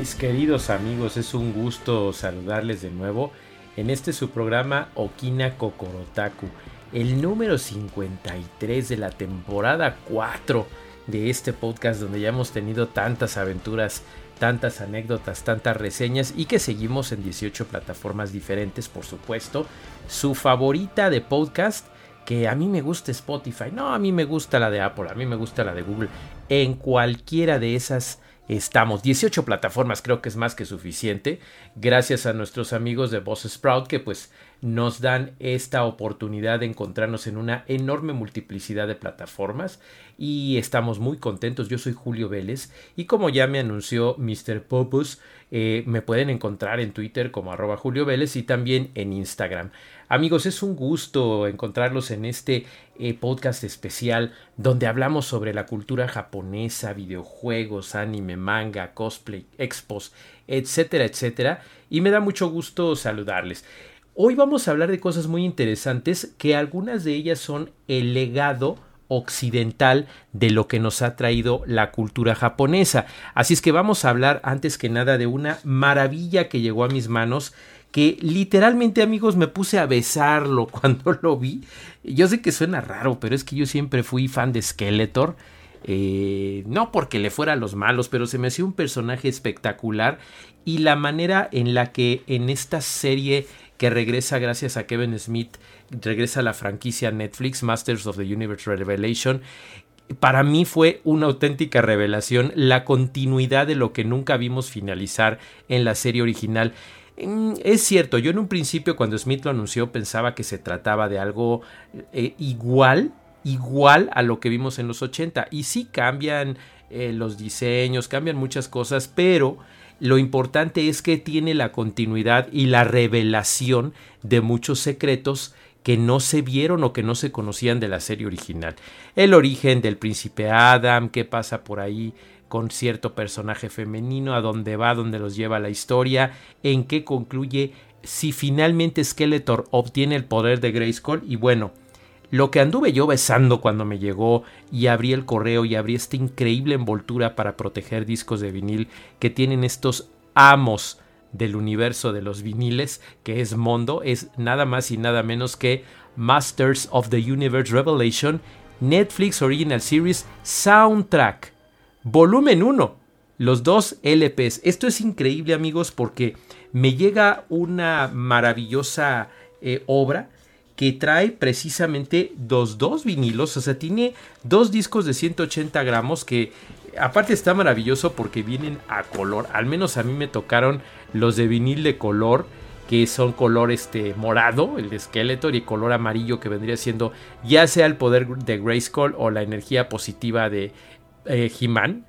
Mis queridos amigos, es un gusto saludarles de nuevo en este su programa Okina Kokorotaku, el número 53 de la temporada 4 de este podcast donde ya hemos tenido tantas aventuras, tantas anécdotas, tantas reseñas y que seguimos en 18 plataformas diferentes, por supuesto. Su favorita de podcast que a mí me gusta Spotify, no, a mí me gusta la de Apple, a mí me gusta la de Google, en cualquiera de esas estamos. 18 plataformas creo que es más que suficiente. Gracias a nuestros amigos de Boss Sprout que pues nos dan esta oportunidad de encontrarnos en una enorme multiplicidad de plataformas y estamos muy contentos. Yo soy Julio Vélez y como ya me anunció Mr. Popus, eh, me pueden encontrar en Twitter como arroba Julio Vélez y también en Instagram. Amigos, es un gusto encontrarlos en este eh, podcast especial donde hablamos sobre la cultura japonesa, videojuegos, anime, manga, cosplay, expos, etcétera, etcétera. Y me da mucho gusto saludarles. Hoy vamos a hablar de cosas muy interesantes que algunas de ellas son el legado occidental de lo que nos ha traído la cultura japonesa. Así es que vamos a hablar antes que nada de una maravilla que llegó a mis manos que literalmente amigos me puse a besarlo cuando lo vi. Yo sé que suena raro, pero es que yo siempre fui fan de Skeletor. Eh, no porque le fuera a los malos, pero se me hacía un personaje espectacular y la manera en la que en esta serie que regresa gracias a Kevin Smith, regresa a la franquicia Netflix Masters of the Universe Revelation, para mí fue una auténtica revelación la continuidad de lo que nunca vimos finalizar en la serie original. Mm, es cierto, yo en un principio cuando Smith lo anunció pensaba que se trataba de algo eh, igual, igual a lo que vimos en los 80. Y sí cambian eh, los diseños, cambian muchas cosas, pero lo importante es que tiene la continuidad y la revelación de muchos secretos que no se vieron o que no se conocían de la serie original. El origen del príncipe Adam, qué pasa por ahí con cierto personaje femenino, a dónde va, dónde los lleva la historia, en qué concluye, si finalmente Skeletor obtiene el poder de Grayskull y bueno, lo que anduve yo besando cuando me llegó y abrí el correo y abrí esta increíble envoltura para proteger discos de vinil que tienen estos amos del universo de los viniles, que es Mondo, es nada más y nada menos que Masters of the Universe Revelation Netflix Original Series Soundtrack Volumen 1, los dos LPs. Esto es increíble amigos porque me llega una maravillosa eh, obra que trae precisamente dos, dos vinilos, o sea, tiene dos discos de 180 gramos que aparte está maravilloso porque vienen a color, al menos a mí me tocaron los de vinil de color que son color este morado, el de Skeletor, y color amarillo que vendría siendo ya sea el poder de Grayskull o la energía positiva de eh, He-Man.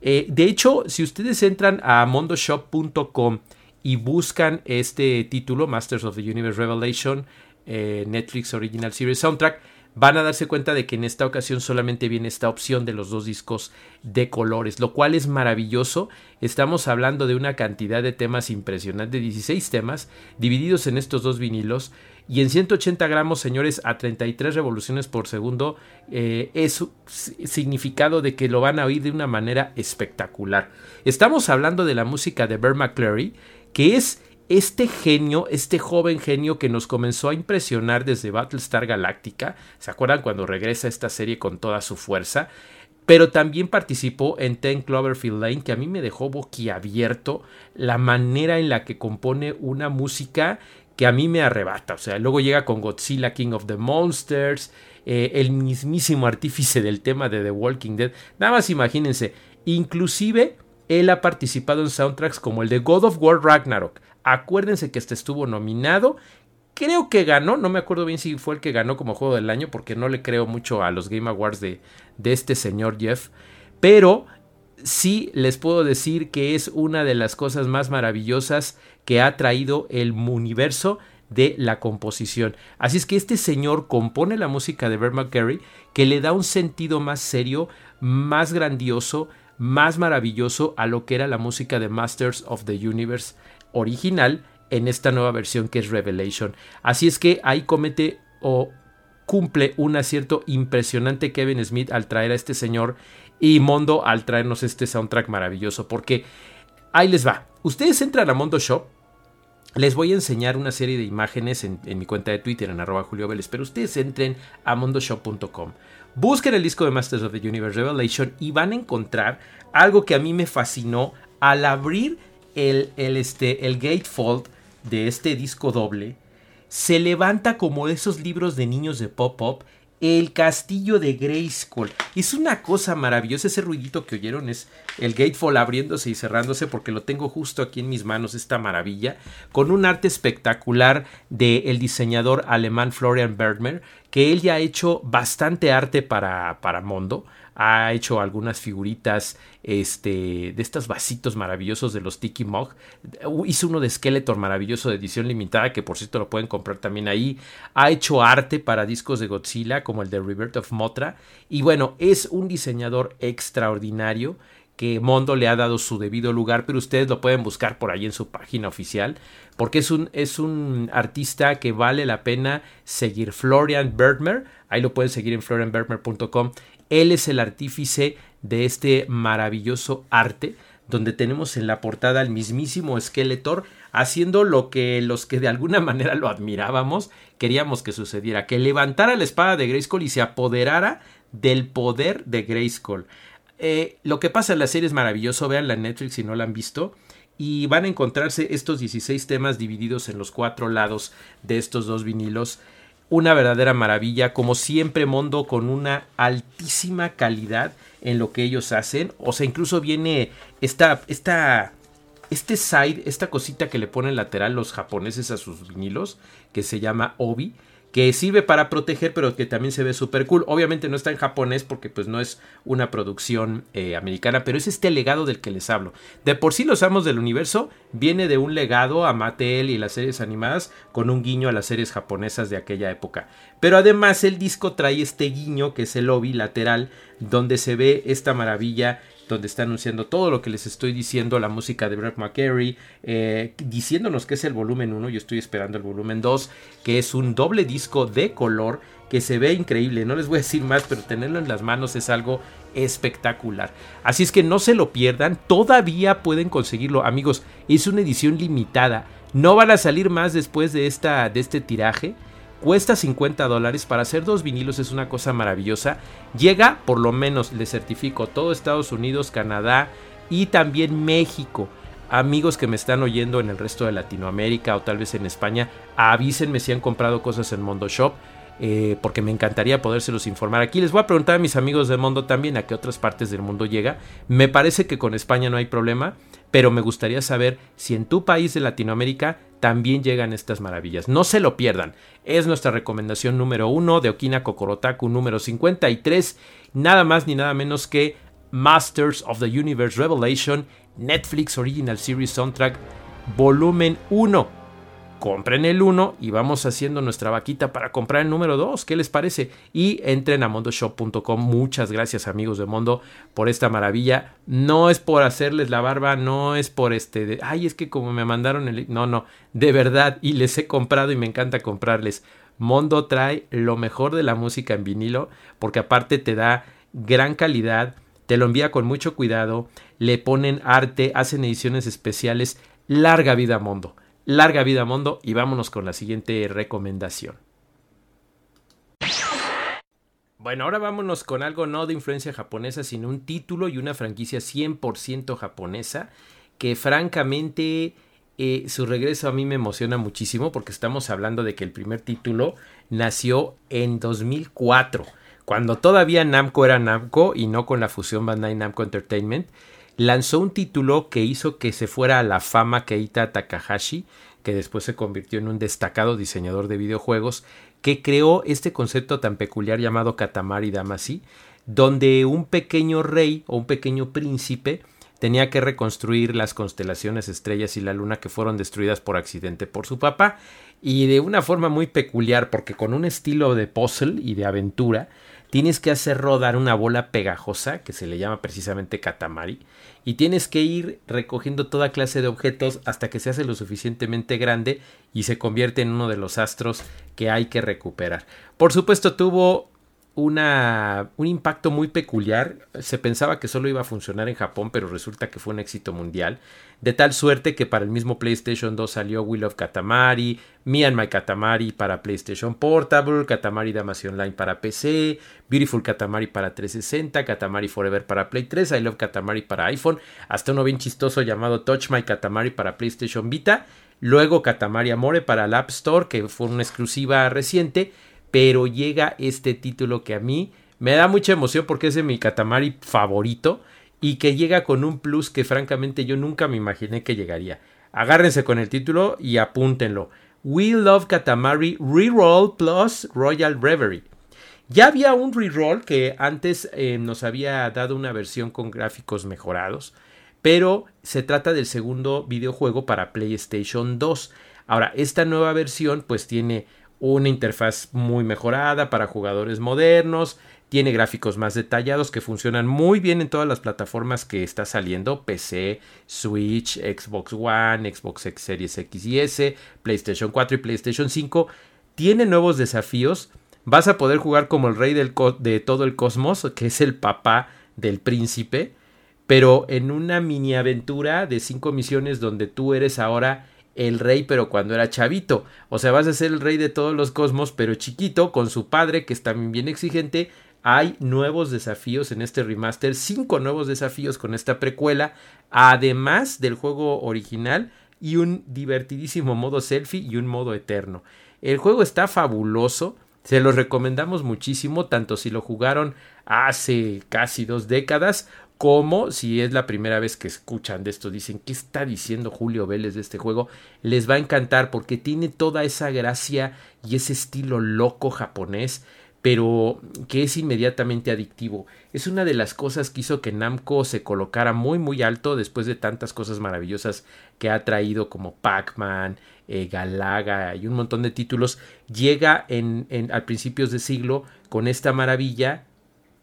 Eh, de hecho, si ustedes entran a mondoshop.com y buscan este título, Masters of the Universe Revelation, eh, Netflix Original Series Soundtrack, van a darse cuenta de que en esta ocasión solamente viene esta opción de los dos discos de colores, lo cual es maravilloso. Estamos hablando de una cantidad de temas impresionante, 16 temas divididos en estos dos vinilos. Y en 180 gramos, señores, a 33 revoluciones por segundo, eh, es significado de que lo van a oír de una manera espectacular. Estamos hablando de la música de Bear McCleary, que es este genio, este joven genio que nos comenzó a impresionar desde Battlestar Galactica, ¿se acuerdan cuando regresa esta serie con toda su fuerza? Pero también participó en Ten Cloverfield Lane, que a mí me dejó boquiabierto la manera en la que compone una música que a mí me arrebata. O sea, luego llega con Godzilla King of the Monsters, eh, el mismísimo artífice del tema de The Walking Dead. Nada más imagínense, inclusive él ha participado en soundtracks como el de God of War Ragnarok. Acuérdense que este estuvo nominado. Creo que ganó, no me acuerdo bien si fue el que ganó como juego del año, porque no le creo mucho a los Game Awards de, este señor Jeff. Pero sí les puedo decir que es una de las cosas más maravillosas que ha traído el universo de la composición. Así es que este señor compone la música de Bert McGarry que le da un sentido más serio, más grandioso, más maravilloso a lo que era la música de Masters of the Universe original en esta nueva versión que es Revelation. Así es que ahí comete o cumple un acierto impresionante Kevin Smith al traer a este señor y Mondo al traernos este soundtrack maravilloso. Porque ahí les va. Ustedes entran a Mondo Shop. Les voy a enseñar una serie de imágenes en, mi cuenta de Twitter en arroba Julio Vélez, pero ustedes entren a mondoshop.com. Busquen el disco de Masters of the Universe Revelation y van a encontrar algo que a mí me fascinó al abrir el, el, este, el gatefold de este disco doble, se levanta como esos libros de niños de pop-up el castillo de Grayskull. Es una cosa maravillosa. Ese ruidito que oyeron es el gatefold abriéndose y cerrándose porque lo tengo justo aquí en mis manos, esta maravilla, con un arte espectacular del diseñador alemán Florian Bergmer, que él ya ha hecho bastante arte para, para Mondo ha hecho algunas figuritas este, de estos vasitos maravillosos de los Tiki Mog. Hizo uno de Skeletor maravilloso de edición limitada, que por cierto lo pueden comprar también ahí. Ha hecho arte para discos de Godzilla, como el de Rebirth of Motra. Y bueno, es un diseñador extraordinario que Mondo le ha dado su debido lugar, pero ustedes lo pueden buscar por ahí en su página oficial, porque es un, es un artista que vale la pena seguir. Florian Bertmer, ahí lo pueden seguir en florianbertmer.com. Él es el artífice de este maravilloso arte, donde tenemos en la portada al mismísimo Skeletor haciendo lo que los que de alguna manera lo admirábamos queríamos que sucediera, que levantara la espada de Grayskull y se apoderara del poder de Grayskull. Eh, lo que pasa en la serie es maravilloso, vean la Netflix si no la han visto. Y van a encontrarse estos 16 temas divididos en los cuatro lados de estos dos vinilos una verdadera maravilla, como siempre Mondo con una altísima calidad en lo que ellos hacen, o sea, incluso viene esta, esta, este side, esta cosita que le ponen lateral los japoneses a sus vinilos, que se llama Obi, que sirve para proteger, pero que también se ve súper cool. Obviamente no está en japonés porque pues no es una producción eh, americana, pero es este legado del que les hablo. De por sí los amos del universo viene de un legado a Mattel y las series animadas con un guiño a las series japonesas de aquella época. Pero además el disco trae este guiño que es el lobby lateral donde se ve esta maravilla donde está anunciando todo lo que les estoy diciendo, la música de Brett McCary, eh, diciéndonos que es el volumen 1, yo estoy esperando el volumen 2, que es un doble disco de color que se ve increíble, no les voy a decir más, pero tenerlo en las manos es algo espectacular. Así es que no se lo pierdan, todavía pueden conseguirlo, amigos, es una edición limitada, no van a salir más después de, esta, de este tiraje. Cuesta 50 dólares. Para hacer dos vinilos es una cosa maravillosa. Llega, por lo menos, le certifico, todo Estados Unidos, Canadá y también México. Amigos que me están oyendo en el resto de Latinoamérica o tal vez en España, avísenme si han comprado cosas en Mondo Shop. Eh, porque me encantaría podérselos informar aquí. Les voy a preguntar a mis amigos del mundo también a qué otras partes del mundo llega. Me parece que con España no hay problema, pero me gustaría saber si en tu país de Latinoamérica también llegan estas maravillas. No se lo pierdan. Es nuestra recomendación número uno de Okina Kokorotaku número 53. Nada más ni nada menos que Masters of the Universe Revelation Netflix Original Series Soundtrack volumen 1 compren el 1 y vamos haciendo nuestra vaquita para comprar el número 2. ¿Qué les parece? Y entren a mondoshop.com. Muchas gracias amigos de Mondo por esta maravilla. No es por hacerles la barba, no es por este... De, Ay, es que como me mandaron el... No, no, de verdad. Y les he comprado y me encanta comprarles. Mondo trae lo mejor de la música en vinilo porque aparte te da gran calidad, te lo envía con mucho cuidado, le ponen arte, hacen ediciones especiales. Larga vida Mondo. Larga vida Mondo y vámonos con la siguiente recomendación. Bueno, ahora vámonos con algo no de influencia japonesa, sino un título y una franquicia 100% japonesa que francamente eh, su regreso a mí me emociona muchísimo porque estamos hablando de que el primer título nació en 2004, cuando todavía Namco era Namco y no con la fusión Bandai Namco Entertainment. Lanzó un título que hizo que se fuera a la fama Keita Takahashi, que después se convirtió en un destacado diseñador de videojuegos, que creó este concepto tan peculiar llamado Katamari Damacy, donde un pequeño rey o un pequeño príncipe tenía que reconstruir las constelaciones, estrellas y la luna que fueron destruidas por accidente por su papá. Y de una forma muy peculiar porque con un estilo de puzzle y de aventura tienes que hacer rodar una bola pegajosa que se le llama precisamente katamari y tienes que ir recogiendo toda clase de objetos hasta que se hace lo suficientemente grande y se convierte en uno de los astros que hay que recuperar. Por supuesto tuvo una, un impacto muy peculiar. Se pensaba que solo iba a funcionar en Japón, pero resulta que fue un éxito mundial. De tal suerte que para el mismo PlayStation 2 salió Will of Katamari, Me and My Katamari para PlayStation Portable, Katamari Damacy Online para PC, Beautiful Katamari para 360, Katamari Forever para Play 3, I Love Katamari para iPhone, hasta uno bien chistoso llamado Touch My Katamari para PlayStation Vita, luego Katamari Amore para el App Store, que fue una exclusiva reciente, pero llega este título que a mí me da mucha emoción porque es de mi Katamari favorito y que llega con un plus que francamente yo nunca me imaginé que llegaría. Agárrense con el título y apúntenlo. We Love Katamari Reroll Plus Royal Reverie. Ya había un reroll que antes eh, nos había dado una versión con gráficos mejorados, pero se trata del segundo videojuego para PlayStation 2. Ahora, esta nueva versión pues tiene una interfaz muy mejorada para jugadores modernos, tiene gráficos más detallados que funcionan muy bien en todas las plataformas que está saliendo, PC, Switch, Xbox One, Xbox X Series X y S, PlayStation 4 y PlayStation 5. Tiene nuevos desafíos, vas a poder jugar como el rey del de todo el cosmos, que es el papá del príncipe, pero en una mini aventura de cinco misiones donde tú eres ahora el rey, pero cuando era chavito. O sea, vas a ser el rey de todos los cosmos, pero chiquito, con su padre, que es también bien exigente. Hay nuevos desafíos en este remaster, cinco nuevos desafíos con esta precuela, además del juego original y un divertidísimo modo selfie y un modo eterno. El juego está fabuloso, se lo recomendamos muchísimo, tanto si lo jugaron hace casi dos décadas como si es la primera vez que escuchan de esto, dicen, ¿qué está diciendo Julio Vélez de este juego? Les va a encantar porque tiene toda esa gracia y ese estilo loco japonés, pero que es inmediatamente adictivo. Es una de las cosas que hizo que Namco se colocara muy muy alto después de tantas cosas maravillosas que ha traído como Pac-Man, eh, Galaga y un montón de títulos. Llega en, en, a principios de siglo con esta maravilla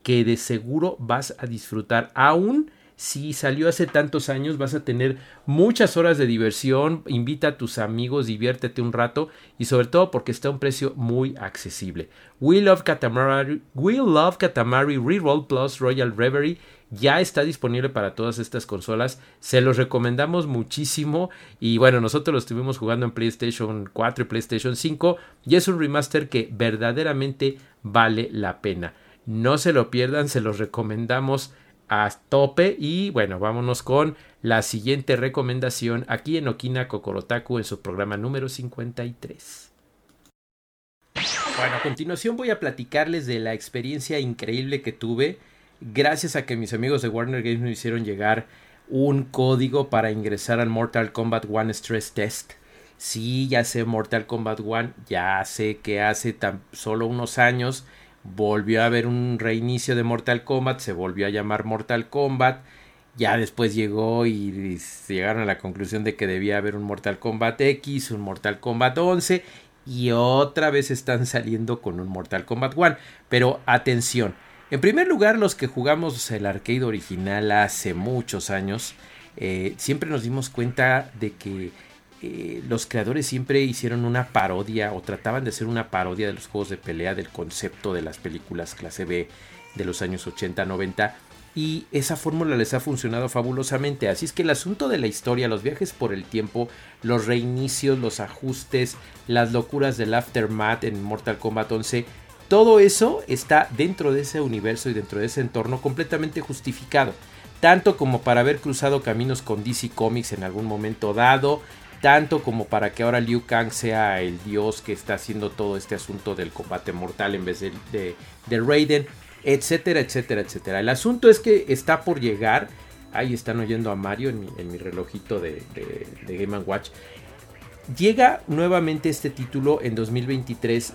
que de seguro vas a disfrutar. Aún si salió hace tantos años, vas a tener muchas horas de diversión. Invita a tus amigos, diviértete un rato y sobre todo porque está a un precio muy accesible. We Love Katamari, We Love Katamari Reroll Plus Royal Reverie ya está disponible para todas estas consolas. Se los recomendamos muchísimo. Y bueno, nosotros lo estuvimos jugando en PlayStation 4 y PlayStation 5. Y es un remaster que verdaderamente vale la pena. No se lo pierdan, se los recomendamos a tope. Y bueno, vámonos con la siguiente recomendación aquí en Okina Kokorotaku en su programa número 53. Bueno, a continuación voy a platicarles de la experiencia increíble que tuve gracias a que mis amigos de Warner Games me hicieron llegar un código para ingresar al Mortal Kombat 1 Stress Test. Sí, ya sé Mortal Kombat 1, ya sé que hace tan solo unos años volvió a haber un reinicio de Mortal Kombat, se volvió a llamar Mortal Kombat Ya después llegó y llegaron a la conclusión de que debía haber un Mortal Kombat X, un Mortal Kombat 11 y otra vez están saliendo con un Mortal Kombat 1. Pero atención, en primer lugar los que jugamos el arcade original hace muchos años, eh, siempre nos dimos cuenta de que eh, los creadores siempre hicieron una parodia o trataban de hacer una parodia de los juegos de pelea, del concepto de las películas clase B de los años 80-90 y esa fórmula les ha funcionado fabulosamente. Así es que el asunto de la historia, los viajes por el tiempo, los reinicios, los ajustes, las locuras del aftermath en Mortal Kombat 11, todo eso está dentro de ese universo y dentro de ese entorno completamente justificado. Tanto como para haber cruzado caminos con DC Comics en algún momento dado, tanto como para que ahora Liu Kang sea el dios que está haciendo todo este asunto del combate mortal en vez de, de Raiden etcétera, etcétera, etcétera. El asunto es que está por llegar. Ahí están oyendo a Mario en mi, relojito de, de, Game Watch. Llega nuevamente este título en 2023.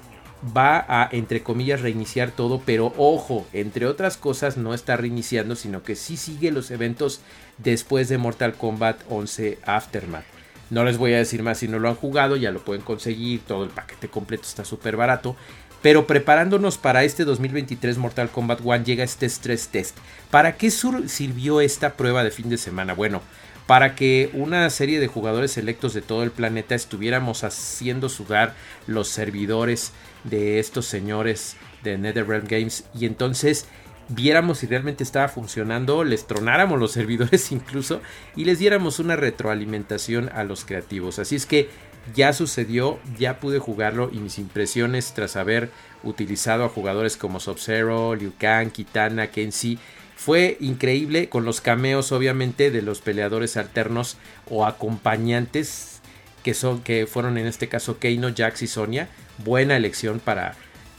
Va a, entre comillas, reiniciar todo, pero ojo, entre otras cosas, no está reiniciando, sino que sí sigue los eventos después de Mortal Kombat 11 Aftermath. No les voy a decir más si no lo han jugado, ya lo pueden conseguir, todo el paquete completo está súper barato. Pero preparándonos para este 2023 Mortal Kombat 1 llega este stress test. ¿Para qué sirvió esta prueba de fin de semana? Bueno, para que una serie de jugadores selectos de todo el planeta estuviéramos haciendo sudar los servidores de estos señores de NetherRealm Games y entonces viéramos si realmente estaba funcionando, les tronáramos los servidores incluso y les diéramos una retroalimentación a los creativos. Así es que ya sucedió, ya pude jugarlo y mis impresiones tras haber utilizado a jugadores como Sub-Zero, Liu Kang, Kitana, Kenshi fue increíble con los cameos obviamente de los peleadores alternos o acompañantes que son que fueron en este caso Keino, Jax y Sonya. Buena elección para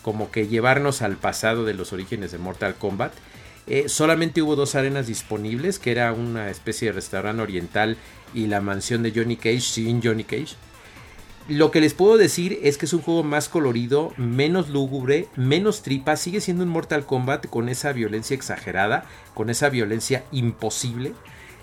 como que llevarnos al pasado de los orígenes de Mortal Kombat. Eh, solamente hubo dos arenas disponibles, que era una especie de restaurante oriental y la mansión de Johnny Cage sin Johnny Cage. Lo que les puedo decir es que es un juego más colorido, menos lúgubre, menos tripa. Sigue siendo un Mortal Kombat con esa violencia exagerada, con esa violencia imposible.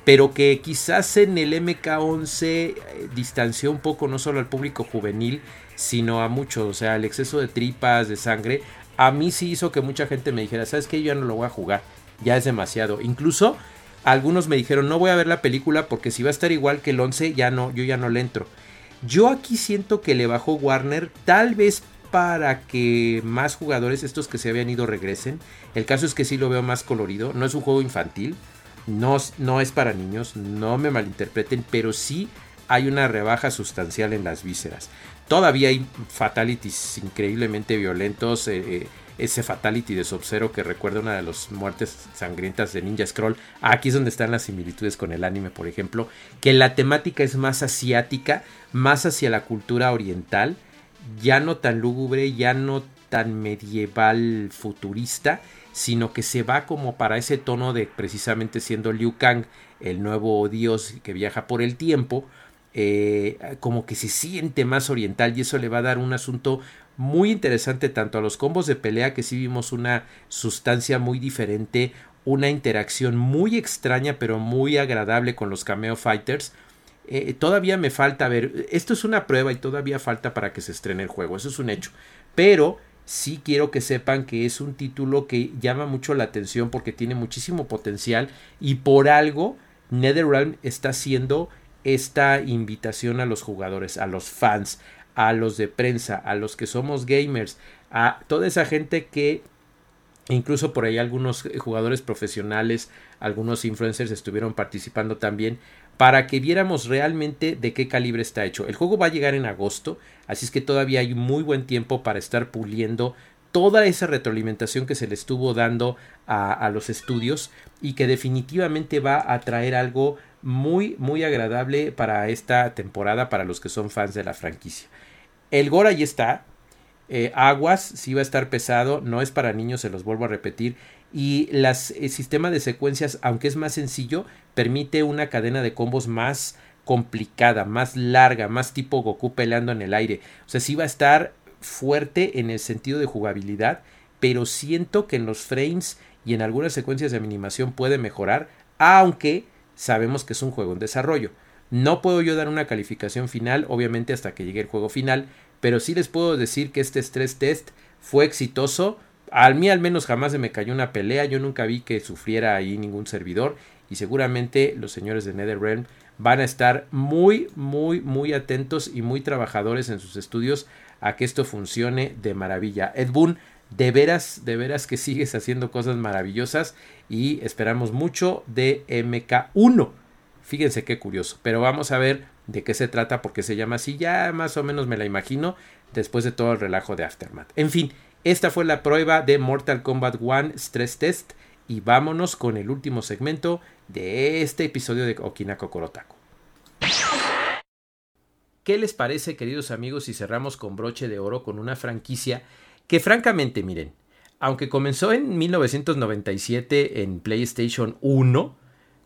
Pero que quizás en el MK11 eh, distanció un poco no solo al público juvenil, sino a muchos. O sea, el exceso de tripas, de sangre, a mí sí hizo que mucha gente me dijera, ¿sabes qué? Yo ya no lo voy a jugar. Ya es demasiado. Incluso algunos me dijeron, no voy a ver la película porque si va a estar igual que el 11, ya no, yo ya no le entro. Yo aquí siento que le bajó Warner, tal vez para que más jugadores, estos que se habían ido, regresen. El caso es que sí lo veo más colorido. No es un juego infantil, no, no es para niños, no me malinterpreten, pero sí hay una rebaja sustancial en las vísceras. Todavía hay fatalities increíblemente violentos. Eh, eh, ese fatality de Sub-Zero que recuerda una de las muertes sangrientas de Ninja Scroll. Aquí es donde están las similitudes con el anime, por ejemplo, que la temática es más asiática, más hacia la cultura oriental, ya no tan lúgubre, ya no tan medieval futurista, sino que se va como para ese tono de precisamente siendo Liu Kang el nuevo dios que viaja por el tiempo, eh, como que se siente más oriental y eso le va a dar un asunto muy interesante tanto a los combos de pelea que sí vimos una sustancia muy diferente, una interacción muy extraña pero muy agradable con los cameo fighters. Eh, todavía me falta ver, esto es una prueba y todavía falta para que se estrene el juego, eso es un hecho, pero sí quiero que sepan que es un título que llama mucho la atención porque tiene muchísimo potencial y por algo NetherRealm está haciendo esta invitación a los jugadores, a los fans, a los de prensa, a los que somos gamers, a toda esa gente que incluso por ahí algunos jugadores profesionales, algunos influencers estuvieron participando también para que viéramos realmente de qué calibre está hecho. El juego va a llegar en agosto, así es que todavía hay muy buen tiempo para estar puliendo toda esa retroalimentación que se le estuvo dando a, a los estudios y que definitivamente va a traer algo muy muy agradable para esta temporada para los que son fans de la franquicia. El gore ahí está. Eh, aguas, sí va a estar pesado, no es para niños, se los vuelvo a repetir. Y las, el sistema de secuencias, aunque es más sencillo, permite una cadena de combos más complicada, más larga, más tipo Goku peleando en el aire. O sea, sí va a estar fuerte en el sentido de jugabilidad, pero siento que en los frames y en algunas secuencias de animación puede mejorar. aunque sabemos que es un juego en desarrollo. No puedo yo dar una calificación final, obviamente hasta que llegue el juego final, pero sí les puedo decir que este stress test fue exitoso. A mí al menos jamás se me cayó una pelea, yo nunca vi que sufriera ahí ningún servidor y seguramente los señores de NetherRealm van a estar muy, muy, muy atentos y muy trabajadores en sus estudios a que esto funcione de maravilla. Ed Boon, de veras, de veras que sigues haciendo cosas maravillosas y esperamos mucho de MK1. Fíjense qué curioso, pero vamos a ver de qué se trata porque se llama así, ya más o menos me la imagino después de todo el relajo de Aftermath. En fin, esta fue la prueba de Mortal Kombat 1 Stress Test y vámonos con el último segmento de este episodio de Okina Kokorotaku. ¿Qué les parece, queridos amigos, si cerramos con broche de oro con una franquicia que francamente, miren, aunque comenzó en 1997 en PlayStation 1,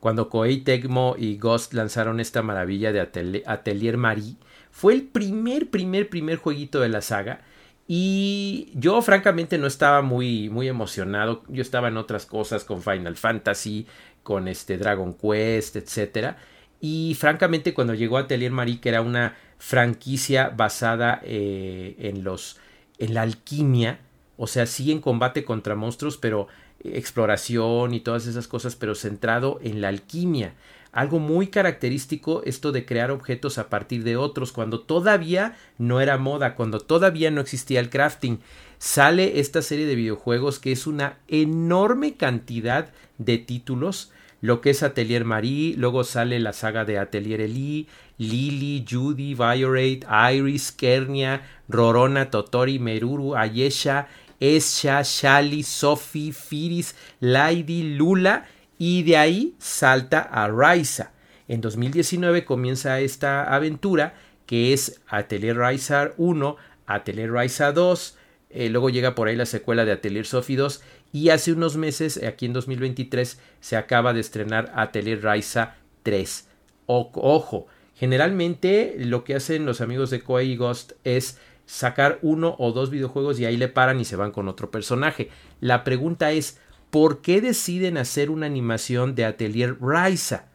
cuando Koei Tecmo y Ghost lanzaron esta maravilla de Atelier Marie, fue el primer, primer, primer jueguito de la saga y yo francamente no estaba muy, muy emocionado. Yo estaba en otras cosas con Final Fantasy, con este Dragon Quest, etc. Y francamente cuando llegó Atelier Marie, que era una franquicia basada eh, en los en la alquimia, o sea, sí en combate contra monstruos, pero exploración y todas esas cosas, pero centrado en la alquimia algo muy característico esto de crear objetos a partir de otros cuando todavía no era moda, cuando todavía no existía el crafting. Sale esta serie de videojuegos que es una enorme cantidad de títulos, lo que es Atelier Marie, luego sale la saga de Atelier Eli, Lily, Judy, Violate, Iris, Kernia, Rorona, Totori, Meruru, Ayesha, Esha, Shali, Sophie, Firis, Lady, Lula y de ahí salta a Raisa. En 2019 comienza esta aventura que es Atelier Raisa 1, Atelier Raisa 2, eh, luego llega por ahí la secuela de Atelier Sophie 2 y hace unos meses, aquí en 2023, se acaba de estrenar Atelier Raisa 3. ojo, generalmente lo que hacen los amigos de Koei Ghost es sacar uno o dos videojuegos y ahí le paran y se van con otro personaje. La pregunta es, ¿por qué deciden hacer una animación de Atelier Raisa?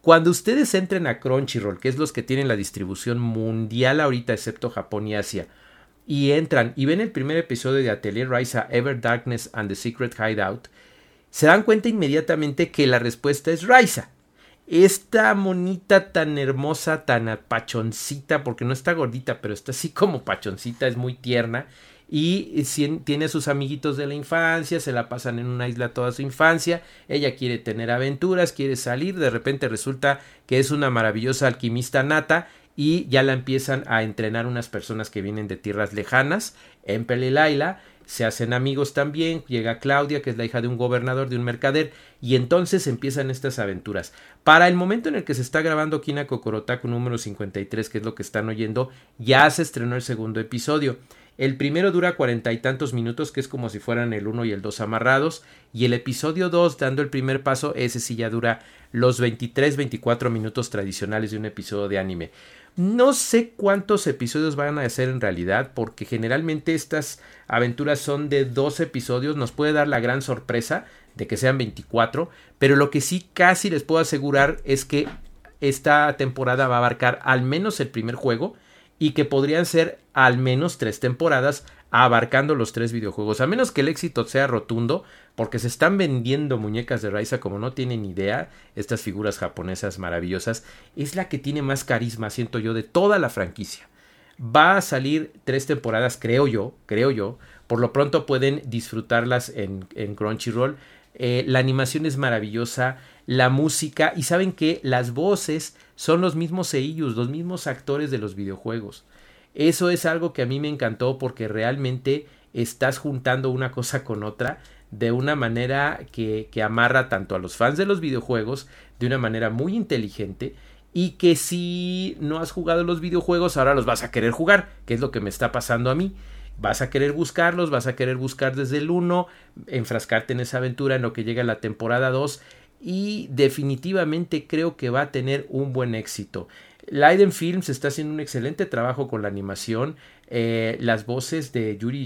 Cuando ustedes entren a Crunchyroll, que es los que tienen la distribución mundial ahorita, excepto Japón y Asia, y entran y ven el primer episodio de Atelier Raisa, Ever Darkness and the Secret Hideout, se dan cuenta inmediatamente que la respuesta es Raisa. Esta monita tan hermosa, tan pachoncita, porque no está gordita, pero está así como pachoncita, es muy tierna y tiene a sus amiguitos de la infancia, se la pasan en una isla toda su infancia, ella quiere tener aventuras, quiere salir, de repente resulta que es una maravillosa alquimista nata y ya la empiezan a entrenar unas personas que vienen de tierras lejanas en Pelilaila se hacen amigos también, llega Claudia, que es la hija de un gobernador, de un mercader, y entonces empiezan estas aventuras. Para el momento en el que se está grabando Kina Kokorotaku número 53, que es lo que están oyendo, ya se estrenó el segundo episodio. El primero dura cuarenta y tantos minutos, que es como si fueran el uno y el dos amarrados, y el episodio 2, dando el primer paso, ese sí ya dura los 23-24 minutos tradicionales de un episodio de anime. No sé cuántos episodios van a ser en realidad, porque generalmente estas aventuras son de dos episodios, nos puede dar la gran sorpresa de que sean 24, pero lo que sí casi les puedo asegurar es que esta temporada va a abarcar al menos el primer juego, y que podrían ser al menos tres temporadas abarcando los tres videojuegos, a menos que el éxito sea rotundo, porque se están vendiendo muñecas de Raisa como no tienen idea, estas figuras japonesas maravillosas, es la que tiene más carisma, siento yo, de toda la franquicia. Va a salir tres temporadas, creo yo, creo yo, por lo pronto pueden disfrutarlas en, en Crunchyroll. Eh, la animación es maravillosa, la música y saben que las voces son los mismos seiyus, los mismos actores de los videojuegos. Eso es algo que a mí me encantó porque realmente estás juntando una cosa con otra de una manera que, que amarra tanto a los fans de los videojuegos de una manera muy inteligente y que si no has jugado los videojuegos ahora los vas a querer jugar, que es lo que me está pasando a mí. Vas a querer buscarlos, vas a querer buscar desde el 1, enfrascarte en esa aventura en lo que llega la temporada 2 y definitivamente creo que va a tener un buen éxito. Leiden Films está haciendo un excelente trabajo con la animación. Eh, las voces de Yuri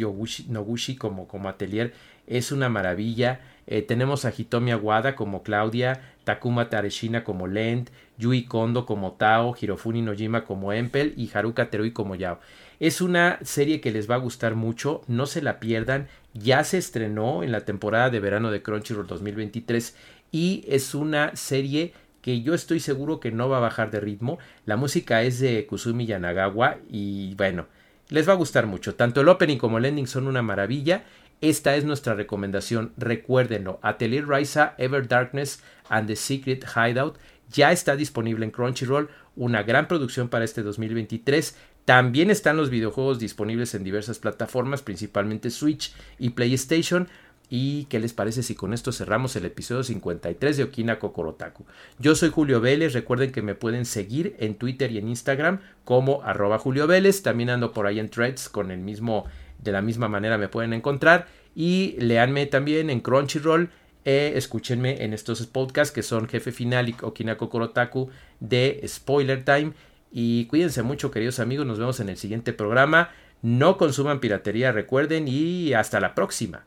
Noguchi como, como atelier es una maravilla. Eh, tenemos a Hitomi Aguada como Claudia. Takuma Tareshina como Lent, Yui Kondo como Tao, Hirofuni Nojima como Empel y Haruka Terui como Yao. Es una serie que les va a gustar mucho, no se la pierdan. Ya se estrenó en la temporada de verano de Crunchyroll 2023 y es una serie que yo estoy seguro que no va a bajar de ritmo. La música es de Kusumi Yanagawa y bueno, les va a gustar mucho. Tanto el opening como el ending son una maravilla. Esta es nuestra recomendación, recuérdenlo. Atelier Raisa, Ever Darkness and the Secret Hideout ya está disponible en Crunchyroll, una gran producción para este 2023. También están los videojuegos disponibles en diversas plataformas, principalmente Switch y PlayStation. ¿Y qué les parece si con esto cerramos el episodio 53 de Okina Kokorotaku? Yo soy Julio Vélez, recuerden que me pueden seguir en Twitter y en Instagram como arroba Julio Vélez, también ando por ahí en threads con el mismo, de la misma manera me pueden encontrar. Y leanme también en Crunchyroll, eh, escúchenme en estos podcasts que son Jefe Final Okina Kokorotaku de Spoiler Time. Y cuídense mucho queridos amigos, nos vemos en el siguiente programa, no consuman piratería recuerden. Y hasta la próxima.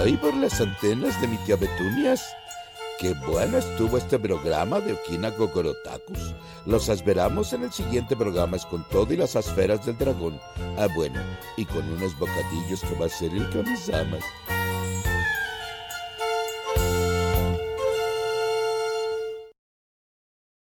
Ahí por las antenas de mi tía Betunias. Qué bueno estuvo este programa de Okina Kokorotakus. Los esperamos en el siguiente programa es con todo y las esferas del dragón. Ah, bueno, y con unos bocadillos que va a ser el Kamisamas.